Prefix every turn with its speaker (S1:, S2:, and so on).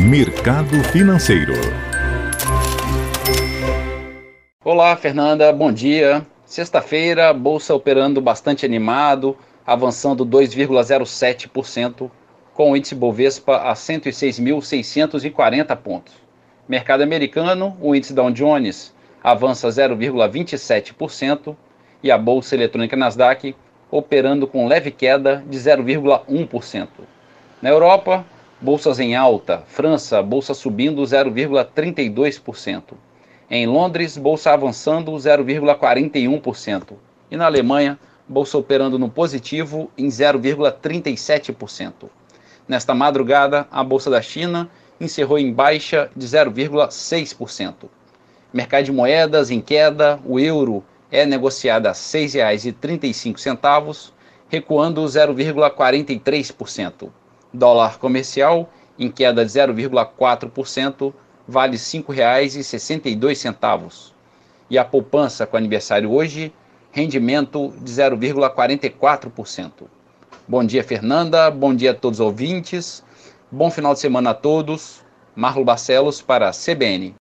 S1: Mercado Financeiro.
S2: Olá, Fernanda, bom dia. Sexta-feira, bolsa operando bastante animado, avançando 2,07%, com o índice Bovespa a 106.640 pontos. Mercado americano, o índice Dow Jones avança 0,27% e a bolsa eletrônica Nasdaq operando com leve queda de 0,1%. Na Europa, bolsas em alta, França, bolsa subindo 0,32%. Em Londres, bolsa avançando 0,41%. E na Alemanha, bolsa operando no positivo em 0,37%. Nesta madrugada, a bolsa da China encerrou em baixa de 0,6%. Mercado de moedas em queda, o euro é negociado a R$ 6,35, recuando 0,43%. Dólar comercial em queda de 0,4%, vale R$ 5,62. E a poupança com aniversário hoje, rendimento de 0,44%. Bom dia, Fernanda. Bom dia a todos os ouvintes. Bom final de semana a todos. Marlo Barcelos para a CBN.